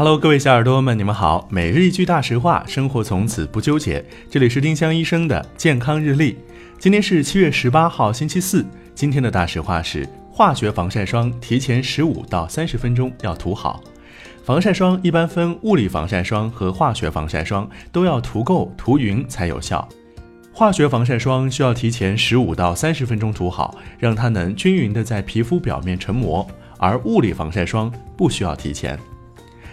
Hello，各位小耳朵们，你们好。每日一句大实话，生活从此不纠结。这里是丁香医生的健康日历。今天是七月十八号，星期四。今天的大实话是：化学防晒霜提前十五到三十分钟要涂好。防晒霜一般分物理防晒霜和化学防晒霜，都要涂够、涂匀才有效。化学防晒霜需要提前十五到三十分钟涂好，让它能均匀的在皮肤表面成膜；而物理防晒霜不需要提前。